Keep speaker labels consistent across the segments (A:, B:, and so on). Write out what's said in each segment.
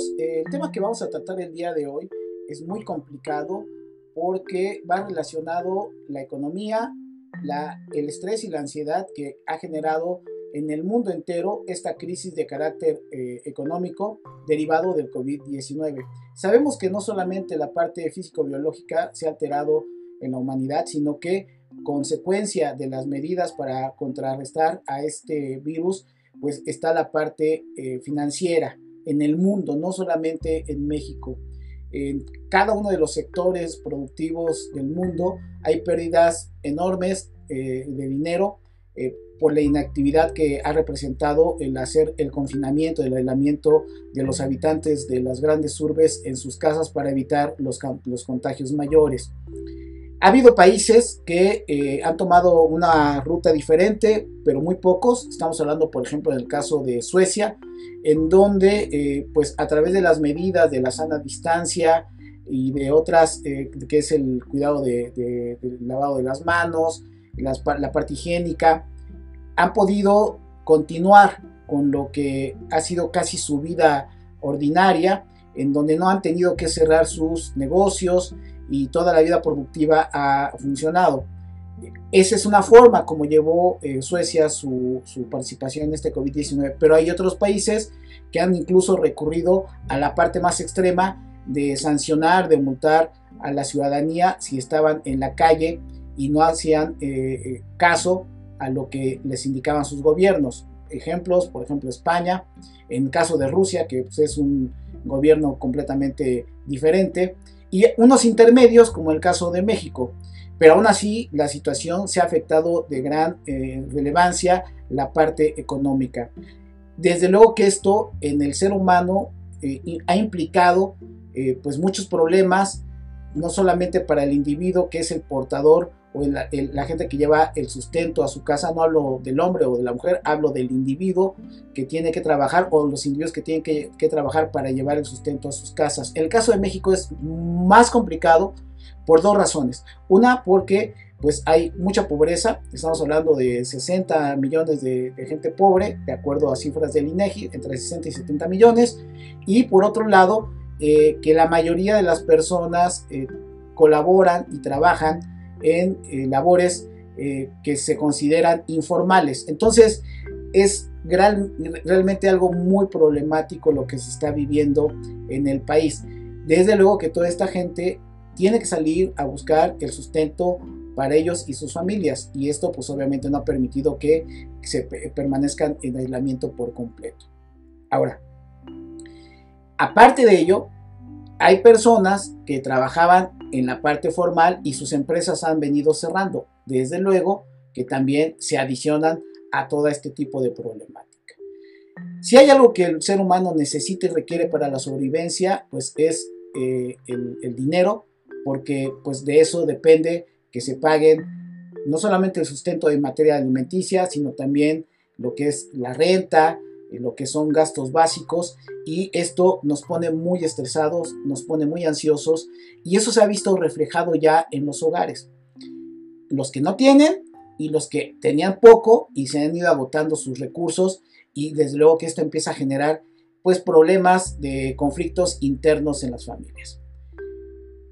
A: amigos, el tema que vamos a tratar el día de hoy es muy complicado porque va relacionado la economía, la, el estrés y la ansiedad que ha generado en el mundo entero esta crisis de carácter eh, económico derivado del COVID-19. Sabemos que no solamente la parte físico-biológica se ha alterado en la humanidad, sino que consecuencia de las medidas para contrarrestar a este virus, pues está la parte eh, financiera en el mundo, no solamente en México. En cada uno de los sectores productivos del mundo hay pérdidas enormes eh, de dinero eh, por la inactividad que ha representado el hacer el confinamiento, el aislamiento de los habitantes de las grandes urbes en sus casas para evitar los, los contagios mayores. Ha habido países que eh, han tomado una ruta diferente, pero muy pocos. Estamos hablando, por ejemplo, del caso de Suecia, en donde, eh, pues, a través de las medidas de la sana distancia y de otras, eh, que es el cuidado de, del lavado de las manos, la parte higiénica, han podido continuar con lo que ha sido casi su vida ordinaria, en donde no han tenido que cerrar sus negocios, y toda la vida productiva ha funcionado. Esa es una forma como llevó eh, Suecia su, participación en este COVID-19, pero hay otros países que han incluso recurrido a la parte más extrema de sancionar, de multar a la ciudadanía si estaban en la calle y no hacían eh, eh, caso a lo que les indicaban sus gobiernos. Ejemplos, por ejemplo, España, en caso de Rusia, que pues, es un gobierno completamente diferente, y unos intermedios como el caso de México. Pero aún así la situación se ha afectado de gran eh, relevancia la parte económica. Desde luego que esto en el ser humano eh, ha implicado eh, pues muchos problemas, no solamente para el individuo que es el portador o la gente que lleva el sustento a su casa, no hablo del hombre o de la mujer, hablo del individuo que tiene que trabajar o los individuos que tienen que, que trabajar para llevar el sustento a sus casas. El caso de México es más complicado por dos razones. Una, porque pues hay mucha pobreza, estamos hablando de 60 millones de, gente pobre, de acuerdo a cifras del INEGI, entre 60 y 70 millones, y por otro lado, eh, que la mayoría de las personas eh, colaboran y trabajan en eh, labores que se consideran informales. Entonces, es realmente algo muy problemático lo que se está viviendo en el país. Desde luego que toda esta gente tiene que salir a buscar el sustento para ellos y sus familias y esto pues obviamente no ha permitido que se permanezcan en aislamiento por completo. Ahora, aparte de ello, hay personas que trabajaban en la parte formal y sus empresas han venido cerrando. Desde luego que también se adicionan a todo este tipo de problemática. Si hay algo que el ser humano necesita y requiere para la sobrevivencia, pues es eh, el, dinero, porque pues de eso depende que se paguen no solamente el sustento de materia alimenticia, sino también lo que es la renta, lo que son gastos básicos y esto nos pone muy estresados, nos pone muy ansiosos y eso se ha visto reflejado ya en los hogares. Los que no tienen y los que tenían poco y se han ido agotando sus recursos y desde luego que esto empieza a generar pues problemas de conflictos internos en las familias.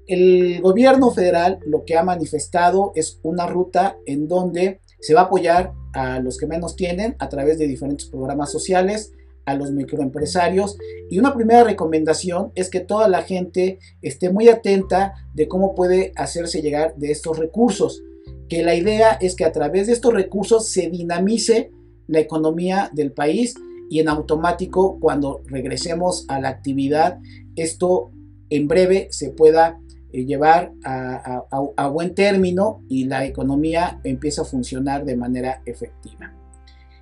A: El gobierno federal lo que ha manifestado es una ruta en donde se va a apoyar a los que menos tienen a través de diferentes programas sociales, a los microempresarios. Y una primera recomendación es que toda la gente esté muy atenta de cómo puede hacerse llegar de estos recursos. Que la idea es que a través de estos recursos se dinamice la economía del país y en automático cuando regresemos a la actividad esto en breve se pueda llevar a, buen término y la economía empieza a funcionar de manera efectiva.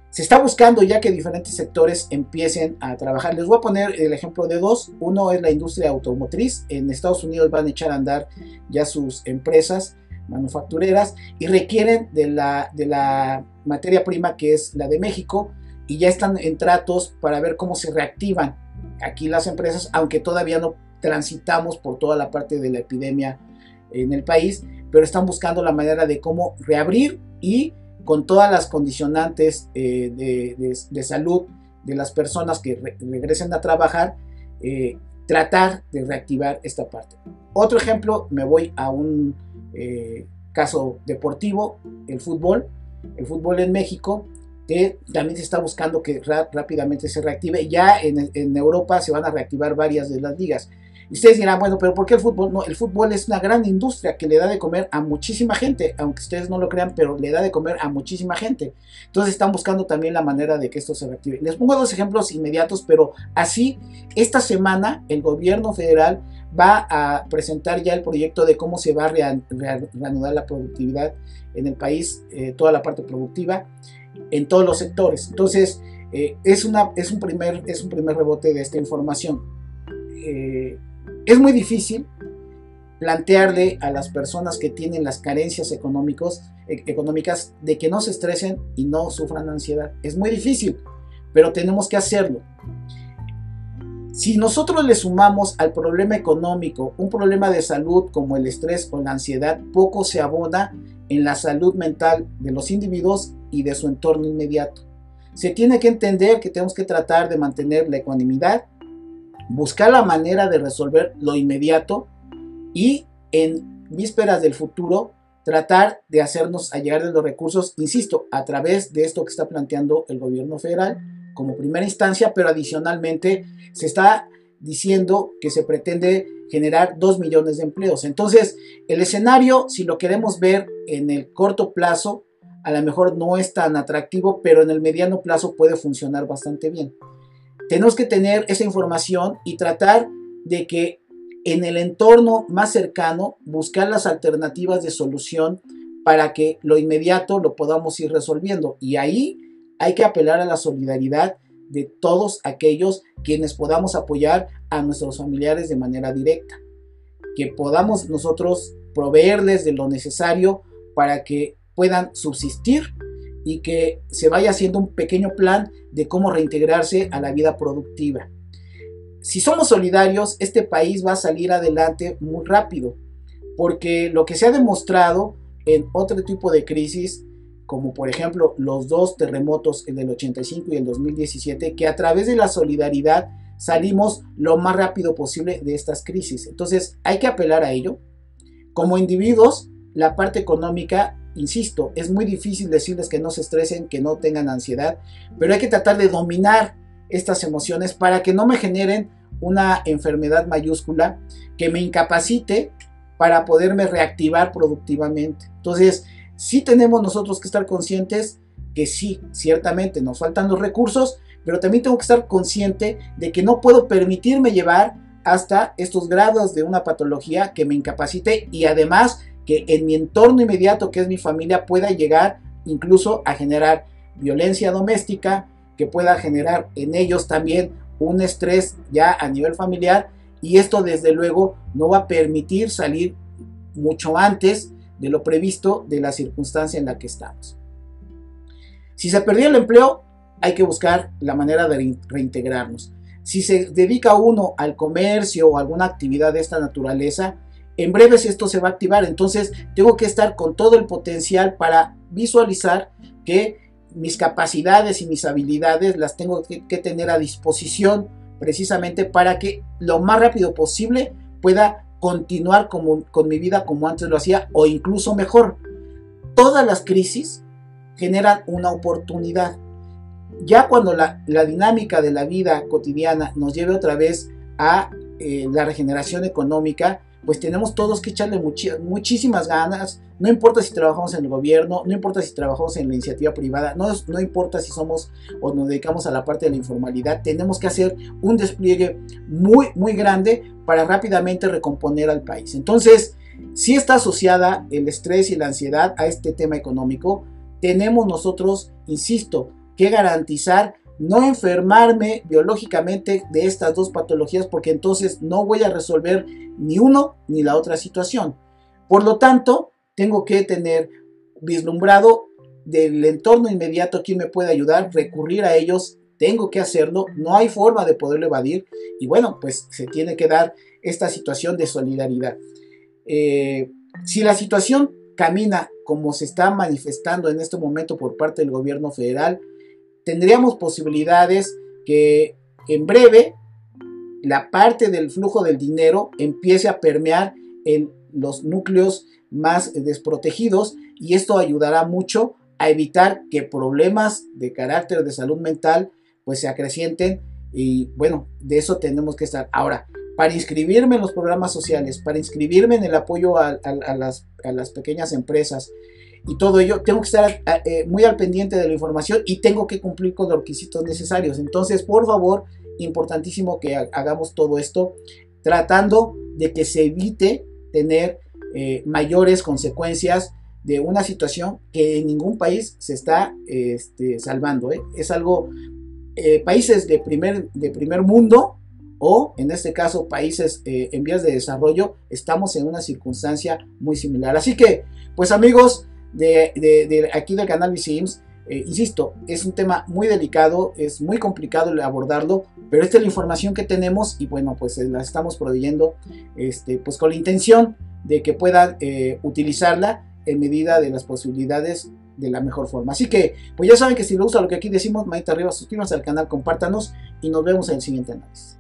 A: Se está buscando ya que diferentes sectores empiecen a trabajar. Les voy a poner el ejemplo de dos. Uno es la industria automotriz. En Estados Unidos van a echar a andar ya sus empresas manufactureras y requieren de la, de la materia prima que es la de México y ya están en tratos para ver cómo se reactivan aquí las empresas, aunque todavía no transitamos por toda la parte de la epidemia en el país, pero están buscando la manera de cómo reabrir y con todas las condicionantes eh, de, salud de las personas que regresen a trabajar, eh, tratar de reactivar esta parte. Otro ejemplo, me voy a un eh, caso deportivo, el fútbol. El fútbol en México, que también se está buscando que rápidamente se reactive. Ya en Europa se van a reactivar varias de las ligas. Y ustedes dirán, bueno, pero ¿por qué el fútbol? No, el fútbol es una gran industria que le da de comer a muchísima gente, aunque ustedes no lo crean, pero le da de comer a muchísima gente. Entonces están buscando también la manera de que esto se reactive. Les pongo dos ejemplos inmediatos, pero así, esta semana el gobierno federal va a presentar ya el proyecto de cómo se va a reanudar la productividad en el país, eh, toda la parte productiva, en todos los sectores. Entonces, eh, es, una, es, un primer, es un primer rebote de esta información. Eh, es muy difícil plantearle a las personas que tienen las carencias económicos, e, económicas de que no se estresen y no sufran ansiedad. Es muy difícil, pero tenemos que hacerlo. Si nosotros le sumamos al problema económico un problema de salud como el estrés o la ansiedad, poco se abona en la salud mental de los individuos y de su entorno inmediato. Se tiene que entender que tenemos que tratar de mantener la ecuanimidad buscar la manera de resolver lo inmediato y en vísperas del futuro tratar de hacernos llegar de los recursos, insisto, a través de esto que está planteando el gobierno federal como primera instancia, pero adicionalmente se está diciendo que se pretende generar 2 millones de empleos. Entonces, el escenario, si lo queremos ver en el corto plazo, a lo mejor no es tan atractivo, pero en el mediano plazo puede funcionar bastante bien. Tenemos que tener esa información y tratar de que en el entorno más cercano buscar las alternativas de solución para que lo inmediato lo podamos ir resolviendo. Y ahí hay que apelar a la solidaridad de todos aquellos quienes podamos apoyar a nuestros familiares de manera directa. Que podamos nosotros proveerles de lo necesario para que puedan subsistir y que se vaya haciendo un pequeño plan de cómo reintegrarse a la vida productiva. Si somos solidarios, este país va a salir adelante muy rápido, porque lo que se ha demostrado en otro tipo de crisis, como por ejemplo los dos terremotos, el del 85 y el 2017, que a través de la solidaridad salimos lo más rápido posible de estas crisis. Entonces hay que apelar a ello. Como individuos, la parte económica insisto, es muy difícil decirles que no se estresen, que no tengan ansiedad, pero hay que tratar de dominar estas emociones para que no me generen una enfermedad mayúscula que me incapacite para poderme reactivar productivamente. Entonces, sí tenemos nosotros que estar conscientes que sí, ciertamente nos faltan los recursos, pero también tengo que estar consciente de que no puedo permitirme llevar hasta estos grados de una patología que me incapacite y además que en mi entorno inmediato, que es mi familia, pueda llegar incluso a generar violencia doméstica, que pueda generar en ellos también un estrés ya a nivel familiar y esto desde luego no va a permitir salir mucho antes de lo previsto de la circunstancia en la que estamos. Si se perdió el empleo, hay que buscar la manera de reintegrarnos. Si se dedica uno al comercio o alguna actividad de esta naturaleza, en breves esto se va a activar, entonces tengo que estar con todo el potencial para visualizar que mis capacidades y mis habilidades las tengo que, tener a disposición precisamente para que lo más rápido posible pueda continuar con mi vida como antes lo hacía o incluso mejor. Todas las crisis generan una oportunidad. Ya cuando la, dinámica de la vida cotidiana nos lleve otra vez a eh, la regeneración económica, pues tenemos todos que echarle muchísimas ganas, no importa si trabajamos en el gobierno, no importa si trabajamos en la iniciativa privada, no, no importa si somos o nos dedicamos a la parte de la informalidad, tenemos que hacer un despliegue muy, muy grande para rápidamente recomponer al país. Entonces, si está asociada el estrés y la ansiedad a este tema económico, tenemos nosotros, insisto, que garantizar no enfermarme biológicamente de estas dos patologías porque entonces no voy a resolver ni uno ni la otra situación. Por lo tanto, tengo que tener vislumbrado del entorno inmediato quién me puede ayudar, recurrir a ellos, tengo que hacerlo, no hay forma de poderlo evadir y bueno, pues se tiene que dar esta situación de solidaridad. Eh, si la situación camina como se está manifestando en este momento por parte del gobierno federal, tendríamos posibilidades que en breve la parte del flujo del dinero empiece a permear en los núcleos más desprotegidos y esto ayudará mucho a evitar que problemas de carácter de salud mental pues se acrecienten y bueno, de eso tenemos que estar. Ahora, para inscribirme en los programas sociales, para inscribirme en el apoyo a, las, pequeñas empresas y todo ello, tengo que estar eh, muy al pendiente de la información y tengo que cumplir con los requisitos necesarios. Entonces, por favor, importantísimo que hagamos todo esto tratando de que se evite tener eh, mayores consecuencias de una situación que en ningún país se está este, salvando. ¿eh? Es algo, países de primer, de primer mundo o en este caso países en vías de desarrollo, estamos en una circunstancia muy similar. Así que, pues amigos de, aquí del canal VCIMS, eh, insisto, es un tema muy delicado, es muy complicado abordarlo, pero esta es la información que tenemos y bueno, pues eh, la estamos proveyendo este, pues con la intención de que puedan eh, utilizarla en medida de las posibilidades de la mejor forma. Así que, pues ya saben que si les gusta lo que aquí decimos, manita arriba, suscríbanse al canal, compártanos y nos vemos en el siguiente análisis.